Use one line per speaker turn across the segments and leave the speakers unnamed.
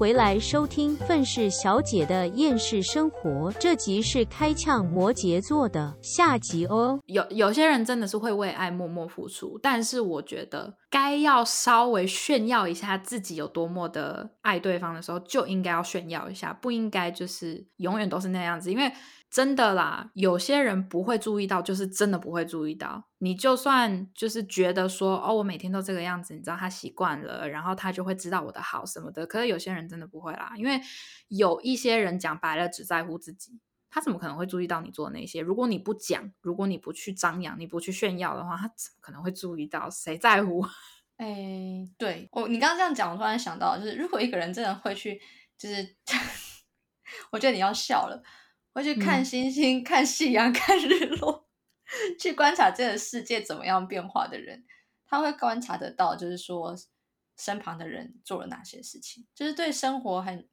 回来收听愤世小姐的厌世生活，这集是开呛摩羯座的下集哦。
有有些人真的是会为爱默默付出，但是我觉得该要稍微炫耀一下自己有多么的爱对方的时候，就应该要炫耀一下，不应该就是永远都是那样子，因为。真的啦，有些人不会注意到，就是真的不会注意到。你就算就是觉得说，哦，我每天都这个样子，你知道他习惯了，然后他就会知道我的好什么的。可是有些人真的不会啦，因为有一些人讲白了只在乎自己，他怎么可能会注意到你做那些？如果你不讲，如果你不去张扬，你不去炫耀的话，他怎么可能会注意到？谁在乎？
哎，对我，你刚刚这样讲，我突然想到，就是如果一个人真的会去，就是 我觉得你要笑了。会去看星星、看夕阳、看日落，去观察这个世界怎么样变化的人，他会观察得到，就是说身旁的人做了哪些事情，就是对生活很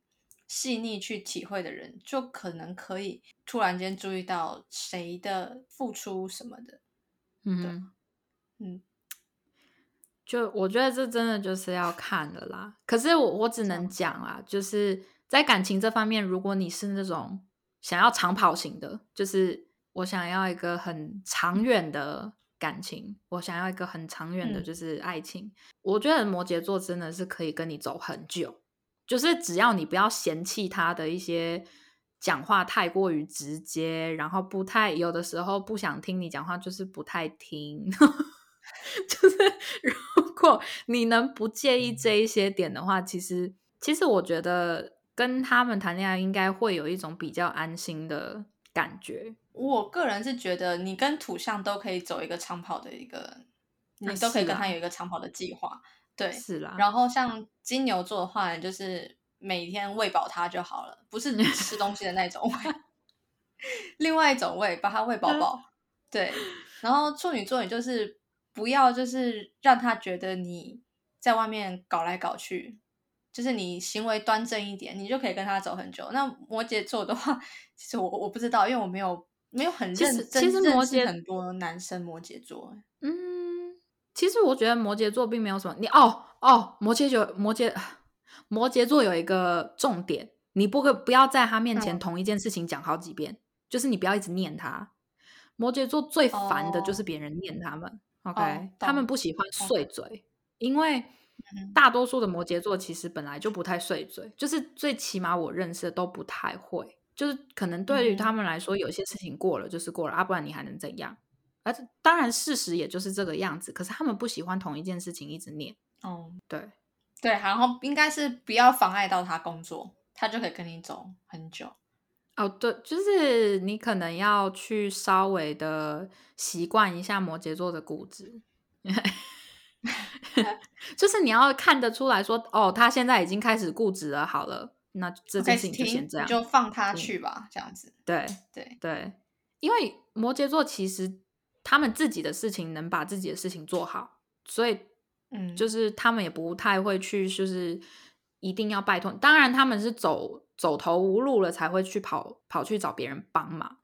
细腻去体会的人，就可能可以突然间注意到谁的付出什么的。嗯
嗯，就我觉得这真的就是要看的啦。可是我我只能讲啊，就是在感情这方面，如果你是那种。想要长跑型的，就是我想要一个很长远的感情，我想要一个很长远的，就是爱情。我觉得摩羯座真的是可以跟你走很久，就是只要你不要嫌弃他的一些讲话太过于直接，然后不太有的时候不想听你讲话，就是不太听。就是如果你能不介意这一些点的话，其实其实我觉得。跟他们谈恋爱应该会有一种比较安心的感觉。
我个人是觉得，你跟土象都可以走一个长跑的一个，你都可以跟他有一个长跑的计划。对，
是啦。
然后像金牛座的话，就是每天喂饱他就好了，不是你 吃东西的那种喂，另外一种喂，把它喂饱饱。对。然后处女座，你就是不要就是让他觉得你在外面搞来搞去。就是你行为端正一点，你就可以跟他走很久。那摩羯座的话，其实我我不知道，因为我没有没有很认真
其实摩羯
很多男生摩羯座。
嗯，其实我觉得摩羯座并没有什么。你哦哦，摩羯座摩羯摩羯座有一个重点，你不可不要在他面前同一件事情讲好几遍，就是你不要一直念他。摩羯座最烦的就是别人念他们。OK，他们不喜欢碎嘴，因为。大多数的摩羯座其实本来就不太碎嘴，就是最起码我认识的都不太会，就是可能对于他们来说，有些事情过了就是过了，啊，不然你还能怎样？而当然事实也就是这个样子，可是他们不喜欢同一件事情一直念。哦，对
对，然后应该是不要妨碍到他工作，他就可以跟你走很久。
哦，对，就是你可能要去稍微的习惯一下摩羯座的固执。就是你要看得出来说，哦，他现在已经开始固执了。好了，那这件事情就先这样，
就放他去吧，这样子。
对
对
对，因为摩羯座其实他们自己的事情能把自己的事情做好，所以嗯，就是他们也不太会去，就是一定要拜托。当然，他们是走走投无路了才会去跑跑去找别人帮忙，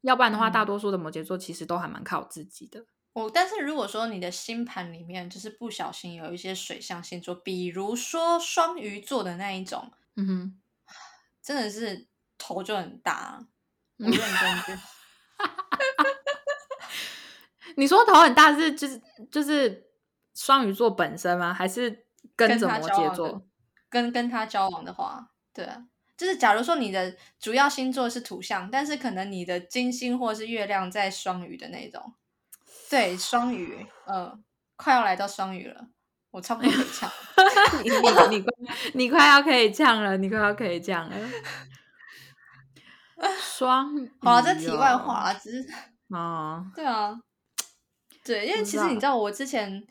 要不然的话，大多数的摩羯座其实都还蛮靠自己的。
我但是如果说你的星盘里面就是不小心有一些水象星座，比如说双鱼座的那一种，嗯哼，真的是头就很大，不认真就。
你说头很大是就是就是双鱼座本身吗？还是跟着摩羯座？
跟跟他交往的话，对啊，就是假如说你的主要星座是土象，但是可能你的金星或是月亮在双鱼的那种。对，双鱼，嗯，快要来到双鱼了，我差不多可以呛。
你你你你快要可以呛了，你快要可以呛了。双，
好，这题外话只是哦，对啊，对，因为其实你知道，我之前，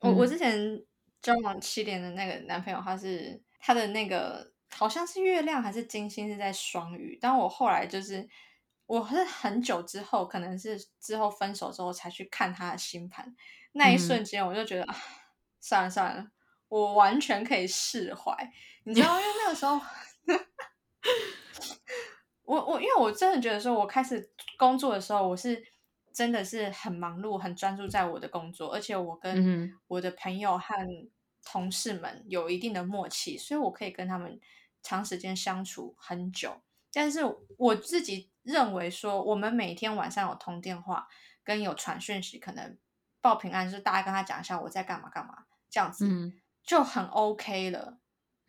我我之前交往七年的那个男朋友，他是他的那个好像是月亮还是金星是在双鱼，但我后来就是。我是很久之后，可能是之后分手之后才去看他的星盘，那一瞬间我就觉得啊，算了算了，我完全可以释怀。你知道，因为那个时候，我我因为我真的觉得说，我开始工作的时候，我是真的是很忙碌、很专注在我的工作，而且我跟我的朋友和同事们有一定的默契，所以我可以跟他们长时间相处很久。但是我自己认为说，我们每天晚上有通电话跟有传讯息，可能报平安，就是大家跟他讲一下我在干嘛干嘛，这样子就很 OK 了。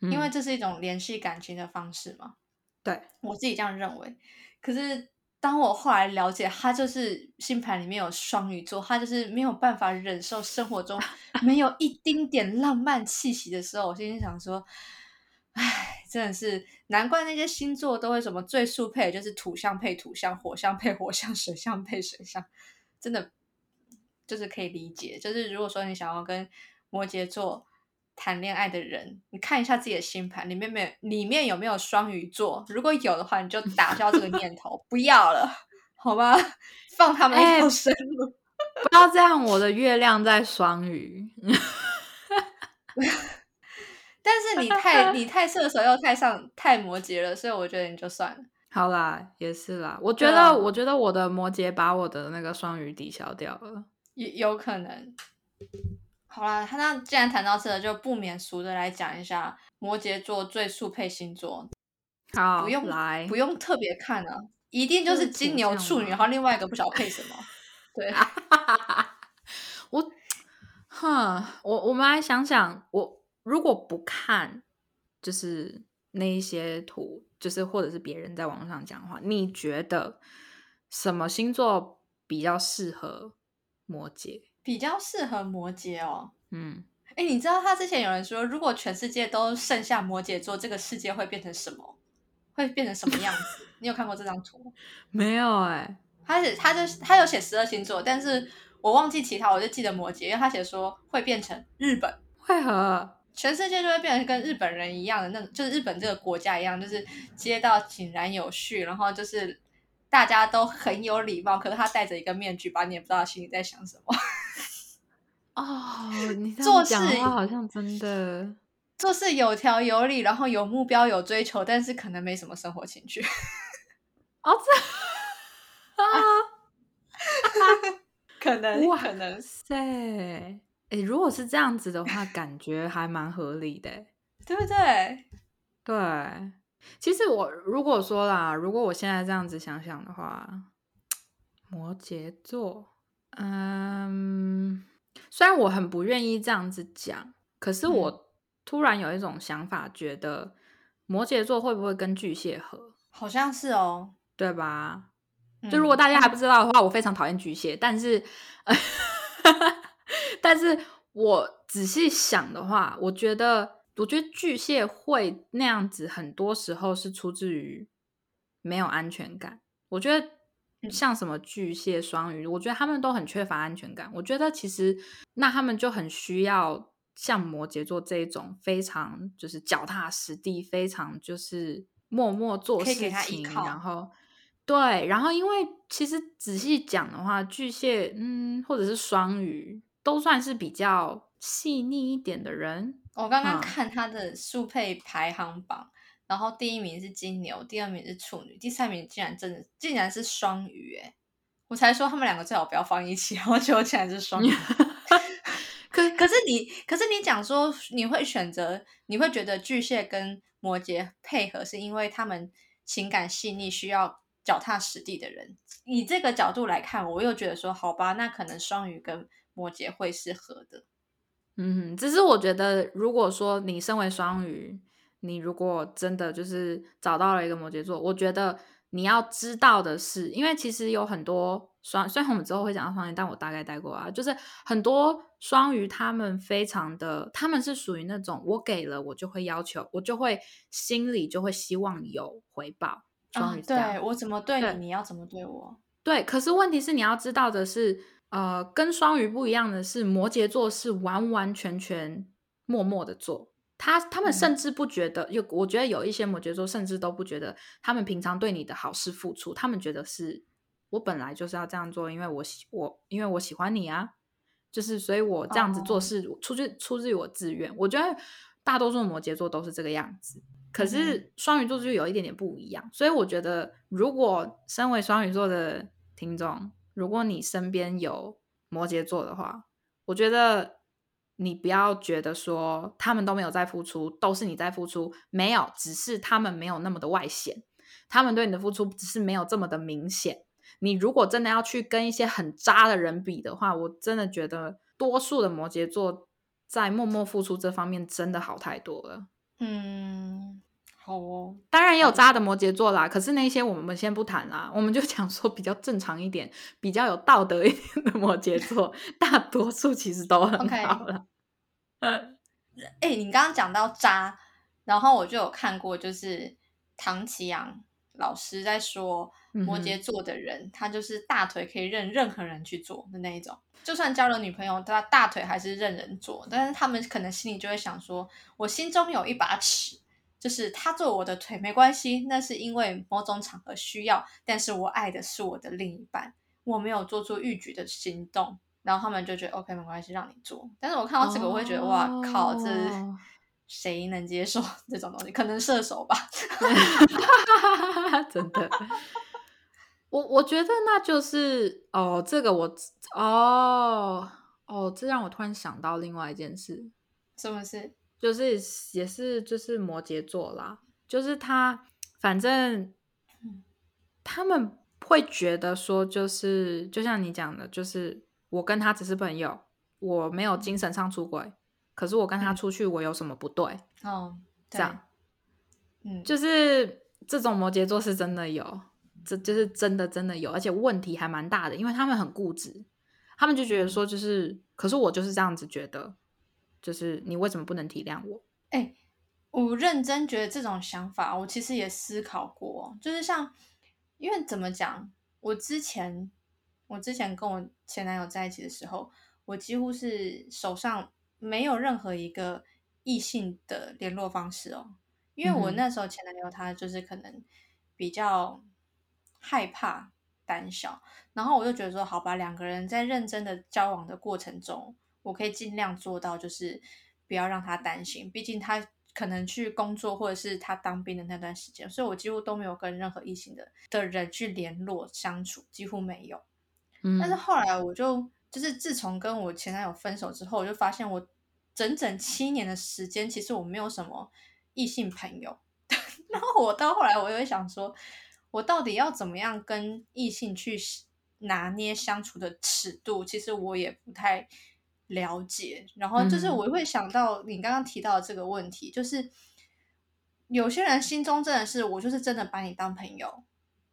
因为这是一种联系感情的方式嘛。
对
我自己这样认为。可是当我后来了解，他就是星盘里面有双鱼座，他就是没有办法忍受生活中 没有一丁点浪漫气息的时候，我心里想说，唉，真的是难怪那些星座都会什么最速配，就是土象配土象，火象配火象，水象配水象，真的就是可以理解。就是如果说你想要跟摩羯座。谈恋爱的人，你看一下自己的星盘里面没有里面有没有双鱼座？如果有的话，你就打消这个念头，不要了，好吧？放他们一条生路。
不要这样，我的月亮在双鱼。
你太你太射手又太上太摩羯了，所以我觉得你就算了。
好啦，也是啦。我觉得我觉得我的摩羯把我的那个双鱼抵消掉了，
有有可能。好啦，他那既然谈到这，就不免俗的来讲一下摩羯座最速配星座。
好，
不用
来，
不用特别看啊，一定就是金牛、处女，然后另外一个不晓得配什么。对，
我，哼，我我们来想想，我如果不看，就是那一些图，就是或者是别人在网上讲话，你觉得什么星座比较适合摩羯？
比较适合摩羯
哦，嗯，
哎，你知道他之前有人说，如果全世界都剩下摩羯座，这个世界会变成什么？会变成什么样子？你有看过这张图吗？
没有哎，
他写他就他有写十二星座，但是我忘记其他，我就记得摩羯，因为他写说会变成日本，
为何
全世界就会变成跟日本人一样的那种，就是日本这个国家一样，就是街道井然有序，然后就是大家都很有礼貌，可是他戴着一个面具，把你也不知道心里在想什么。
哦，你做事好像真的
做事有条有理，然后有目标有追求，但是可能没什么生活情趣。
哦，这 啊，
可能可能
塞。哎，如果是这样子的话，感觉还蛮合理的，
对不对？
对，其实我如果说啦，如果我现在这样子想想的话，摩羯座，嗯。虽然我很不愿意这样子讲，可是我突然有一种想法，觉得摩羯座会不会跟巨蟹合？
好像是哦，
对吧？就如果大家还不知道的话，我非常讨厌巨蟹，但是，但是我仔细想的话，我觉得，我觉得巨蟹会那样子，很多时候是出自于没有安全感。我觉得。像什么巨蟹、双鱼，我觉得他们都很缺乏安全感。我觉得其实那他们就很需要像摩羯座这种非常就是脚踏实地、非常就是默默做事情。然后对，然后因为其实仔细讲的话，巨蟹嗯或者是双鱼都算是比较细腻一点的人。
我刚刚看他的速配排行榜。然后第一名是金牛，第二名是处女，第三名竟然真的竟然是双鱼哎！我才说他们两个最好不要放一起，然后结果竟然是双鱼。可可是你可是你讲说你会选择，你会觉得巨蟹跟摩羯配合，是因为他们情感细腻，需要脚踏实地的人。以这个角度来看，我又觉得说好吧，那可能双鱼跟摩羯会是合的。
嗯，只是我觉得，如果说你身为双鱼。你如果真的就是找到了一个摩羯座，我觉得你要知道的是，因为其实有很多双，虽然我们之后会讲到双鱼，但我大概带过啊，就是很多双鱼他们非常的，他们是属于那种我给了我就会要求，我就会心里就会希望有回报。双鱼
对我怎么对你，你要怎么对我？
对，可是问题是你要知道的是，呃，跟双鱼不一样的是，摩羯座是完完全全默默的做。他他们甚至不觉得，有我觉得有一些摩羯座甚至都不觉得，他们平常对你的好是付出，他们觉得是我本来就是要这样做，因为我喜我因为我喜欢你啊，就是所以我这样子做事出自出自于我自愿。我觉得大多数摩羯座都是这个样子，可是双鱼座就有一点点不一样。所以我觉得，如果身为双鱼座的听众，如果你身边有摩羯座的话，我觉得。你不要觉得说他们都没有在付出，都是你在付出，没有，只是他们没有那么的外显，他们对你的付出只是没有这么的明显。你如果真的要去跟一些很渣的人比的话，我真的觉得多数的摩羯座在默默付出这方面真的好太多了。
嗯，好哦，
当然也有渣的摩羯座啦，可是那些我们先不谈啦，我们就讲说比较正常一点、比较有道德一点的摩羯座，大多数其实都很好了。
哎、你刚刚讲到渣，然后我就有看过，就是唐奇阳老师在说摩
嗯
羯座的人，他就是大腿可以任任何人去做的那一种，就算交了女朋友，他大腿还是任人做，但是他们可能心里就会想说，我心中有一把尺。就是他做我的腿没关系，那是因为某种场合需要，但是我爱的是我的另一半，我没有做出逾矩的行动，然后他们就觉得 OK 没关系，让你做。但是我看到这个，我会觉得、哇靠，这
哦
谁能接受 这种东西？可能射手吧。
真的，我我觉得那就是哦，这个我哦哦，这让我突然想到另外一件事，
是不是？
就是也是就是摩羯座啦，就是他反正他们会觉得说，就是就像你讲的，就是我跟他只是朋友，我没有精神上出轨，可是我跟他出去，我有什么不对？
哦，对
这样，
嗯，
就是这种摩羯座是真的有，这就是真的真的有，而且问题还蛮大的，因为他们很固执，他们就觉得说，就是，可是我就是这样子觉得，就是你为什么不能体谅我？
哎、我认真觉得这种想法，我其实也思考过，就是像，因为怎么讲，我之前我之前跟我前男友在一起的时候，我几乎是手上没有任何一个异性的联络方式哦，因为我那时候前男友他就是可能比较害怕、胆小，然后我就觉得说，好吧，两个人在认真的交往的过程中，我可以尽量做到，就是不要让他担心，毕竟他可能去工作或者是他当兵的那段时间，所以我几乎都没有跟任何异性的的人去联络相处，几乎没有。
嗯
但是后来我就就是自从跟我前男友分手之后，我就发现我整整七年的时间，其实我没有什么异性朋友。然后我到后来，我又会想说，我到底要怎么样跟异性去拿捏相处的尺度？其实我也不太了解。然后就是
嗯
我会想到你刚刚提到的这个问题，就是有些人心中真的是我就是真的把你当朋友，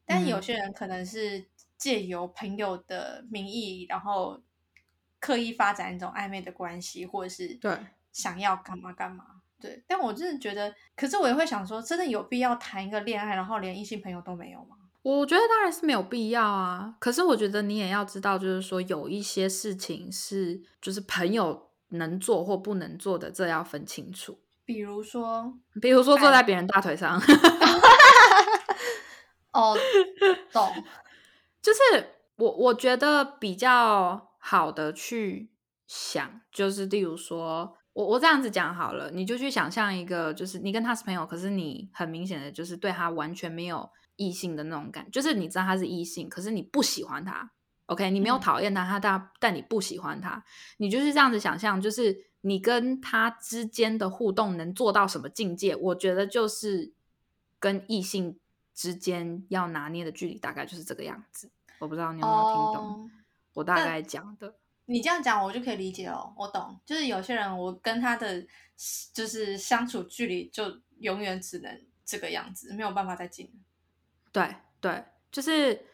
但有
嗯
些人可能是借由朋友的名义，然后刻意发展一种暧昧的关系，或者是
对
想要干嘛干嘛。对，但我真的觉得，可是我也会想说，真的有必要谈一个恋爱，然后连异性朋友都没有吗？
我觉得当然是没有必要啊，可是我觉得你也要知道，就是说有一些事情是就是朋友能做或不能做的，这要分清楚。
比如说，
比如说坐
哎
在别人大腿上
哦，懂，
就是我我觉得比较好的去想，就是例如说，我我这样子讲好了，你就去想象一个，就是你跟他是朋友，可是你很明显的就是对他完全没有异性的那种感，就是你知道他是异性，可是你不喜欢他。OK，你没有
嗯
讨厌他，他但但你不喜欢他，你就是这样子想象，就是你跟他之间的互动能做到什么境界？我觉得就是跟异性之间要拿捏的距离大概就是这个样子。我不知道你有没有听懂
哦
我大概讲的。
你这样讲，我就可以理解哦，我懂。就是有些人，我跟他的就是相处距离就永远只能这个样子，没有办法再近了。
对对，就是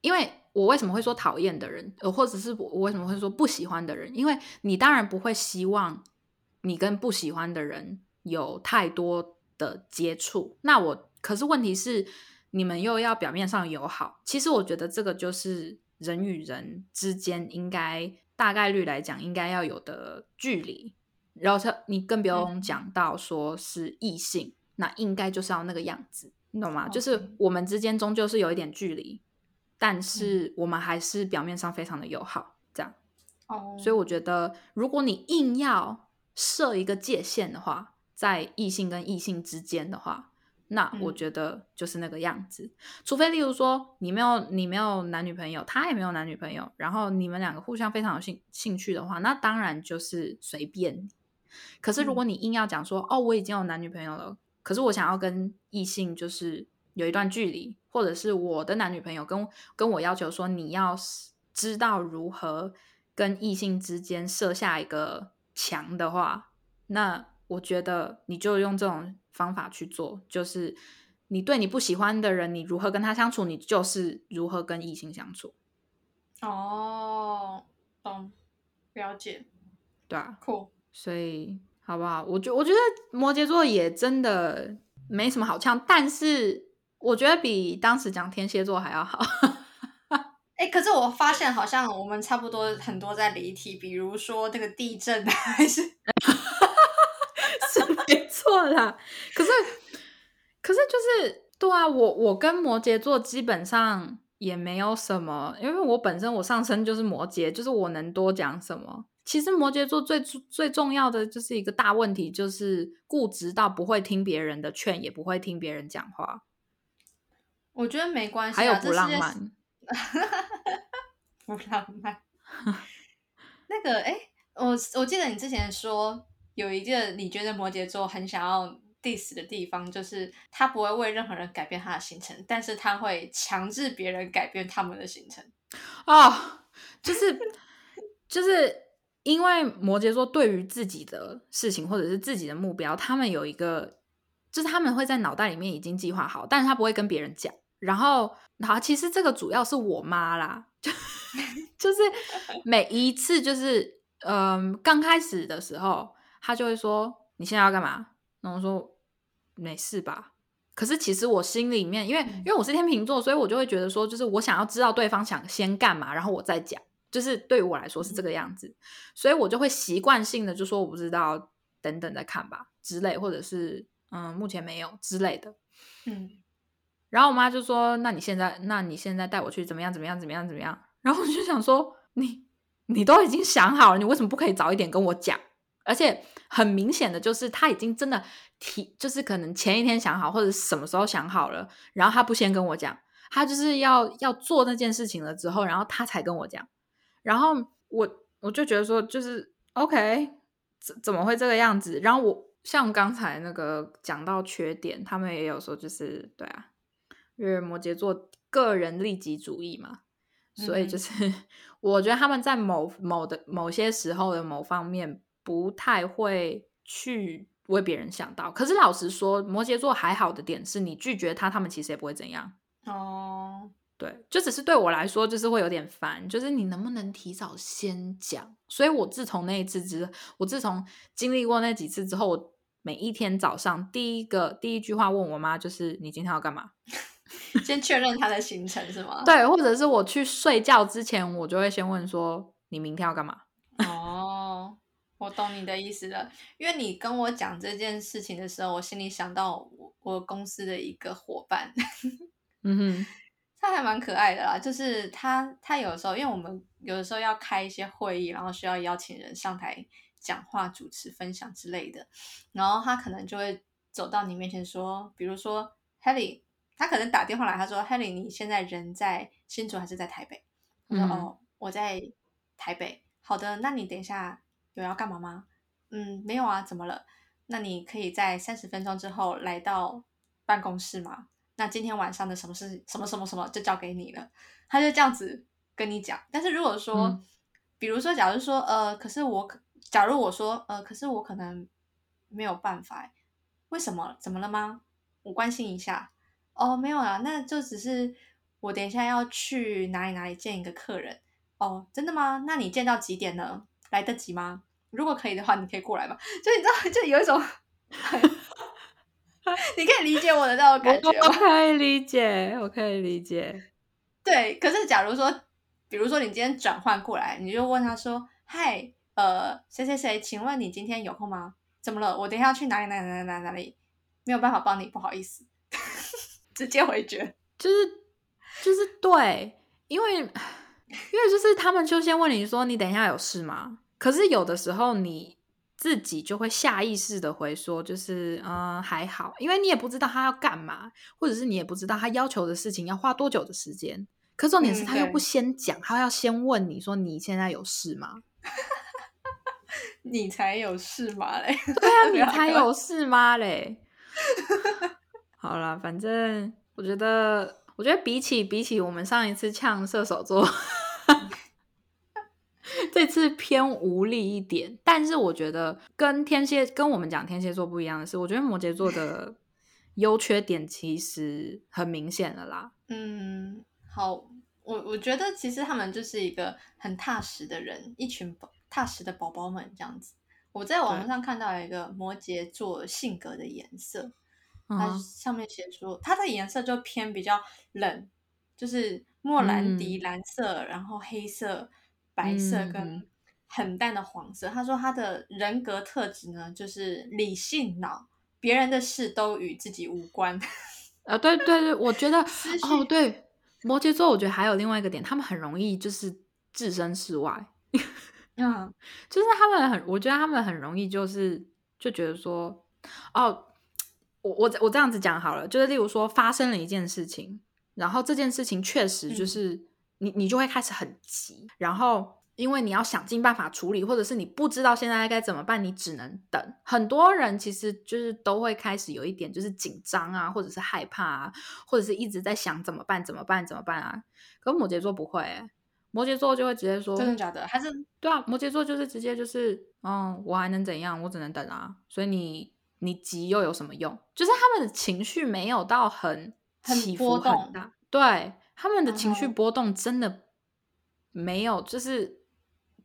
因为我为什么会说讨厌的人，呃，或者是我我为什么会说不喜欢的人？因为你当然不会希望你跟不喜欢的人有太多的接触。那我可是问题是，你们又要表面上友好，其实我觉得这个就是人与人之间应该大概率来讲应该要有的距离。然后他你更不用讲到说是异性，那应该就是要那个样子，你懂吗？就是我们之间终究是有一点距离，但是我们还是表面上非常的友好，这样。
哦，
所以我觉得，如果你硬要设一个界限的话，在异性跟异性之间的话，那我觉得就是那个样子。除非例如说你没有你没有男女朋友，他也没有男女朋友，然后你们两个互相非常有兴兴趣的话，那当然就是随便。可是如果你硬要讲说，哦，我已经有男女朋友了，可是我想要跟异性就是有一段距离，或者是我的男女朋友跟跟我要求说，你要知道如何跟异性之间设下一个墙的话，那我觉得你就用这种方法去做，就是你对你不喜欢的人，你如何跟他相处，你就是如何跟异性相处。
哦，懂，了解，
对啊，
酷。
所以好不好？我觉我觉得摩羯座也真的没什么好呛，但是我觉得比当时讲天蝎座还要好。
哎，可是我发现好像我们差不多很多在离题，比如说这个地震还是
是没错啦。可是可是就是对啊，我我跟摩羯座基本上也没有什么，因为我本身我上升就是摩羯，就是我能多讲什么。其实摩羯座最最重要的就是一个大问题，就是固执到不会听别人的劝，也不会听别人讲话。
我觉得没关系，
还有不浪漫，
不浪漫。那个，哎，我我记得你之前说有一个你觉得摩羯座很想要 diss 的地方，就是他不会为任何人改变他的行程，但是他会强制别人改变他们的行程。
哦，就是就是。因为摩羯座对于自己的事情或者是自己的目标，他们有一个，就是他们会在脑袋里面已经计划好，但是他不会跟别人讲。然后，好，其实这个主要是我妈啦，就 就是每一次就是，嗯，刚开始的时候，他就会说：“你现在要干嘛？”然后说：“没事吧？”可是其实我心里面，因为因为我是天秤座，所以我就会觉得说，就是我想要知道对方想先干嘛，然后我再讲。就是对于我来说是这个样子，所以我就会习惯性的就说我不知道，等等再看吧之类，或者是嗯目前没有之类的，
嗯。
然后我妈就说：“那你现在，那你现在带我去怎么样？怎么样？怎么样？怎么样？”然后我就想说：“你你都已经想好了，你为什么不可以早一点跟我讲？而且很明显的就是他已经真的提，就是可能前一天想好或者什么时候想好了，然后他不先跟我讲，他就是要要做那件事情了之后，然后他才跟我讲。”然后我我就觉得说，就是 OK，怎怎么会这个样子？然后我像刚才那个讲到缺点，他们也有说，就是对啊，因为摩羯座个人利己主义嘛，所以就是我觉得他们在某某的某些时候的某方面不太会去为别人想到。可是老实说，摩羯座还好的点是你拒绝他，他们其实也不会怎样
哦。
对，就只是对我来说，就是会有点烦。就是你能不能提早先讲？所以我自从那一次之，我自从经历过那几次之后，我每一天早上第一个第一句话问我妈，就是你今天要干嘛？
先确认他的行程是吗？
对，或者是我去睡觉之前，我就会先问说你明天要干嘛？
哦，我懂你的意思了。因为你跟我讲这件事情的时候，我心里想到我我公司的一个伙伴。
嗯哼。
他还蛮可爱的啦，就是他他有时候，因为我们有的时候要开一些会议，然后需要邀请人上台讲话、主持、分享之类的，然后他可能就会走到你面前说，比如说 Helly，他可能打电话来，他说 Helly，你现在人在新竹还是在台北？我说哦，我在台北。好的，那你等一下有要干嘛吗？嗯，没有啊，怎么了？那你可以在三十分钟之后来到办公室吗？那今天晚上的什么事，什么什么什么就交给你了，他就这样子跟你讲。但是如果说，比如说，假如说，呃，可是我，假如我说，呃，可是我可能没有办法，为什么？怎么了吗？我关心一下。哦，没有啦，那就只是我等一下要去哪里哪里见一个客人。哦，真的吗？那你见到几点呢？来得及吗？如果可以的话，你可以过来吗？就你知道，就有一种。你可以理解我的那种感觉
吗？我可以理解，我可以理解。
对，可是假如说，比如说你今天转换过来，你就问他说：“嗨，呃，谁谁谁，请问你今天有空吗？怎么了？我等一下要去哪里哪里哪里哪里，没有办法帮你，不好意思，直接回绝。”
就是就是对，因为因为就是他们就先问你说：“你等一下有事吗？”可是有的时候你自己就会下意识的回说，就是嗯还好，因为你也不知道他要干嘛，或者是你也不知道他要求的事情要花多久的时间。可重点是他又不先讲，他要先问你说你现在有事吗？
你才有事吗？嘞？
对啊，你才有事吗？嘞？好了，反正我觉得，我觉得比起比起我们上一次呛射手座。这次偏无力一点，但是我觉得跟天蝎跟我们讲天蝎座不一样的是，我觉得摩羯座的 优缺点其实很明显的啦。
嗯，好，我我觉得其实他们就是一个很踏实的人，一群踏实的宝宝们这样子。我在网络上看到一个摩羯座性格的颜色，它上面写说它的颜色就偏比较冷，就是莫兰迪蓝色，然后黑色。白色跟很淡的黄色。他说他的人格特质呢，就是理性脑，别人的事都与自己无关。
啊，对对对，我觉得 哦，对，摩羯座，我觉得还有另外一个点，他们很容易就是置身事外。
嗯，
就是他们很，我觉得他们很容易就是就觉得说，哦，我我我这样子讲好了，就是例如说发生了一件事情，然后这件事情确实就是。你你就会开始很急，然后因为你要想尽办法处理，或者是你不知道现在该怎么办，你只能等。很多人其实就是都会开始有一点就是紧张啊，或者是害怕啊，或者是一直在想怎么办怎么办怎么办啊。可摩羯座不会，摩羯座就会直接说
真的假的？还是
对啊，摩羯座就是直接就是嗯，我还能怎样？我只能等啊。所以你你急又有什么用？就是他们的情绪没有到很起伏很大，对。他们的情绪波动真的没有，就是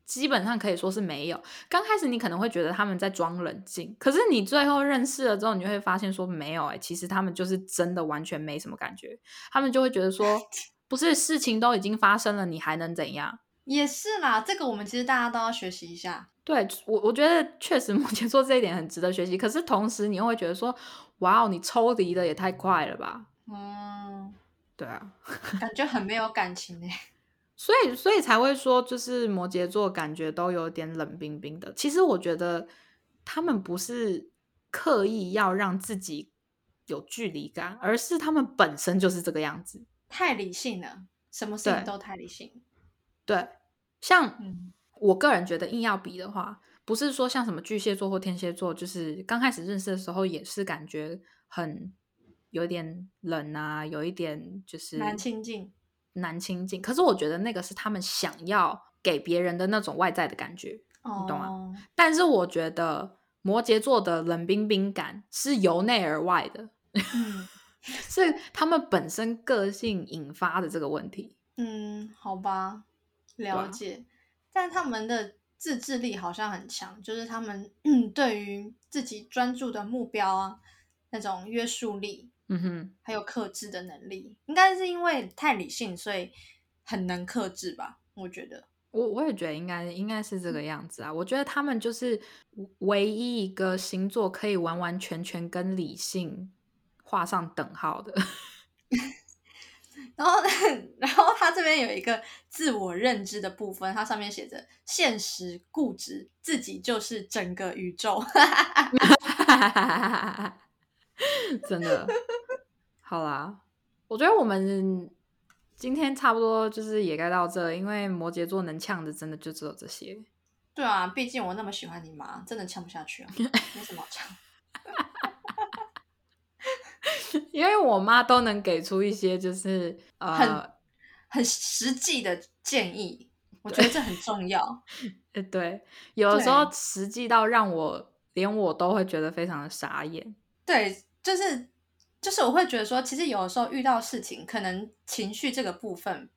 基本上可以说是没有。刚开始你可能会觉得他们在装冷静，可是你最后认识了之后，你就会发现说没有哎，其实他们就是真的完全没什么感觉。他们就会觉得说，不是事情都已经发生了，你还能怎样？
也是啦，这个我们其实大家都要学习一下。
对我，我觉得确实摩羯座这一点很值得学习。可是同时你又会觉得说，哇哦，你抽离的也太快了吧？嗯。对啊，
感觉很没有感情哎，
所以所以才会说，就是摩羯座感觉都有点冷冰冰的。其实我觉得他们不是刻意要让自己有距离感，而是他们本身就是这个样子，
太理性了，什么事情都太理性。
对，像我个人觉得硬要比的话，不是说像什么巨蟹座或天蝎座，就是刚开始认识的时候也是感觉很。有点冷啊，有一点就是
难亲近，
难亲近。可是我觉得那个是他们想要给别人的那种外在的感觉，你懂吗？但是我觉得摩羯座的冷冰冰感是由内而外的，是他们本身个性引发的这个问题。
嗯，好吧，了解。但他们的自制力好像很强，就是他们 对于自己专注的目标啊，那种约束力。嗯哼，还有克制的能力，应该是因为太理性，所以很能克制吧？我觉得，
我我也觉得应该应该是这个样子啊。我觉得他们就是唯一一个星座可以完完全全跟理性画上等号的。
然后，然后他这边有一个自我认知的部分，它上面写着“现实固执，自己就是整个宇宙 ”。
真的，好啦，我觉得我们今天差不多就是也该到这，因为摩羯座能呛的真的就只有这些。
对啊，毕竟我那么喜欢你妈，真的呛不下去啊，没什么好呛。
因为我妈都能给出一些就是呃
很很实际的建议，我觉得这很重要。
呃，对，有的时候实际到让我连我都会觉得非常的傻眼。
对。就是，就是我会觉得说，其实有的时候遇到事情，可能情绪这个部分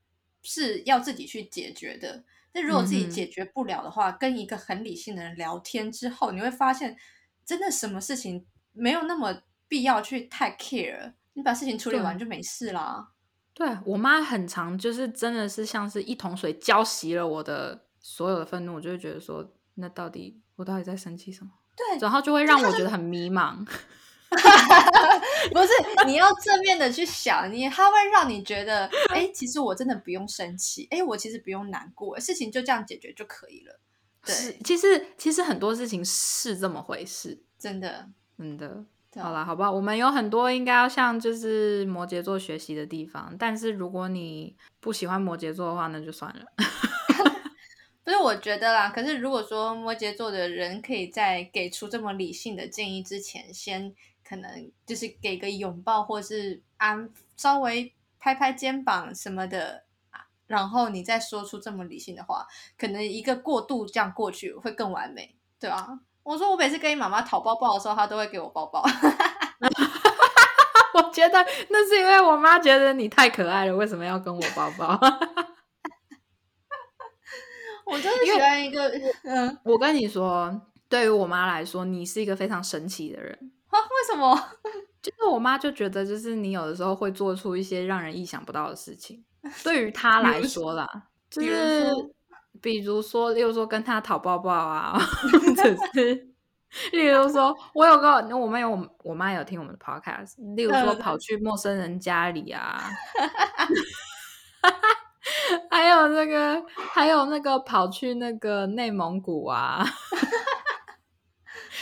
是要自己去解决的。那如果自己解决不了的话，跟一个很理性的人聊天之后，你会发现，真的什么事情没有那么必要去太 care，你把事情处理完就没事啦。
对我妈很长，就是真的是像是一桶水浇熄了我的所有的愤怒，我就会觉得说，那到底我到底在生气什么？
对，
然后就会让我觉得很迷茫。
不是，你要正面的去想，你他会让你觉得，哎，其实我真的不用生气，哎，我其实不用难过，事情就这样解决就可以了。对，
其实其实很多事情是这么回事，
真的。
真的。
好啦
好不，好吧，我们有很多应该要向就是摩羯座学习的地方，但是如果你不喜欢摩羯座的话，那就算了。
不是我觉得啦，可是如果说摩羯座的人可以在给出这么理性的建议之前，先可能就是给个拥抱，或是安稍微拍拍肩膀什么的，啊然后你再说出这么理性的话，可能一个过渡这样过去会更完美，对啊。我说我每次跟你妈妈讨抱抱的时候，她都会给我抱抱。
我觉得那是因为我妈觉得你太可爱了，为什么要跟我抱抱？
我真的喜欢一个，嗯，
我跟你说，对于我妈来说，你是一个非常神奇的人。
啊，为什么？
就是我妈就觉得，就是你有的时候会做出一些让人意想不到的事情。对于她 来说啦，就是比如说，例如说跟她讨抱抱啊，或者是例如说，我有个我们有我妈有听我们的 podcast，例如说
嗯
跑去陌生人家里啊，还有那个还有那个跑去那个内蒙古啊。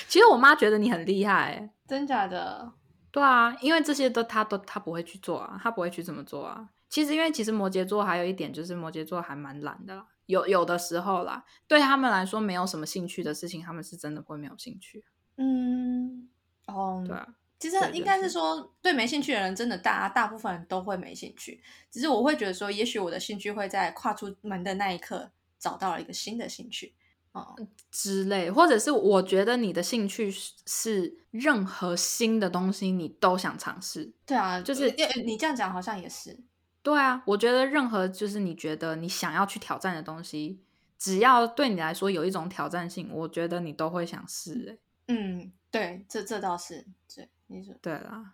其实我妈觉得你很厉害、欸，
真假的？
对啊，因为这些都他都他不会去做啊，他不会去这么做啊。其实因为其实摩羯座还有一点就是摩羯座还蛮懒的啦，有有的时候啦，对他们来说没有什么兴趣的事情，他们是真的会没有兴趣。
嗯，哦，
对啊，
其实应该是
是
说，对没兴趣的人，真的大大部分人都会没兴趣。只是我会觉得说，也许我的兴趣会在跨出门的那一刻找到了一个新的兴趣。哦，
之类，或者是我觉得你的兴趣是是任何新的东西你都想尝试。
对啊，
就是
你你这样讲好像也是。
对啊，我觉得任何就是你觉得你想要去挑战的东西，只要对你来说有一种挑战性，我觉得你都会想试、欸。
嗯，对，这这倒是对你说。
对啦，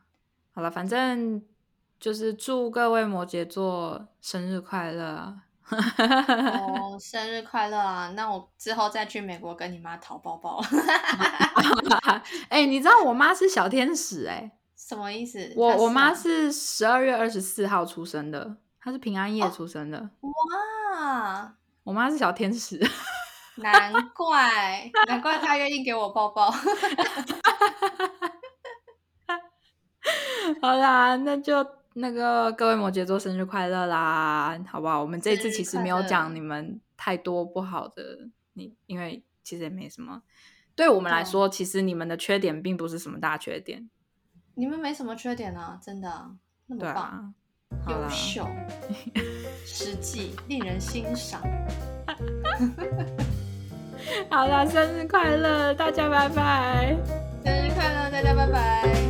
好了，反正就是祝各位摩羯座生日快乐啊！
哦，生日快乐啊！那我之后再去美国跟你妈讨抱抱，
哎、你知道我妈是小天使哎、
什么意思？
我我妈是十二月二十四号出生的，她是平安夜
哦
出生的。
哇，
我妈是小天使，
难怪难怪她愿意给我抱抱。
好啦，那就那个各位摩羯座生日快乐啦，好不好？我们这一次其实没有讲你们太多不好的，你因为其实也没什么。对我们来
对
说，其实你们的缺点并不是什么大缺点，
你们没什么缺点啊，真的啊，那么棒。优秀，实际，令人欣赏。
好啦，生日快乐，大家拜拜。
生日快乐，大家拜拜。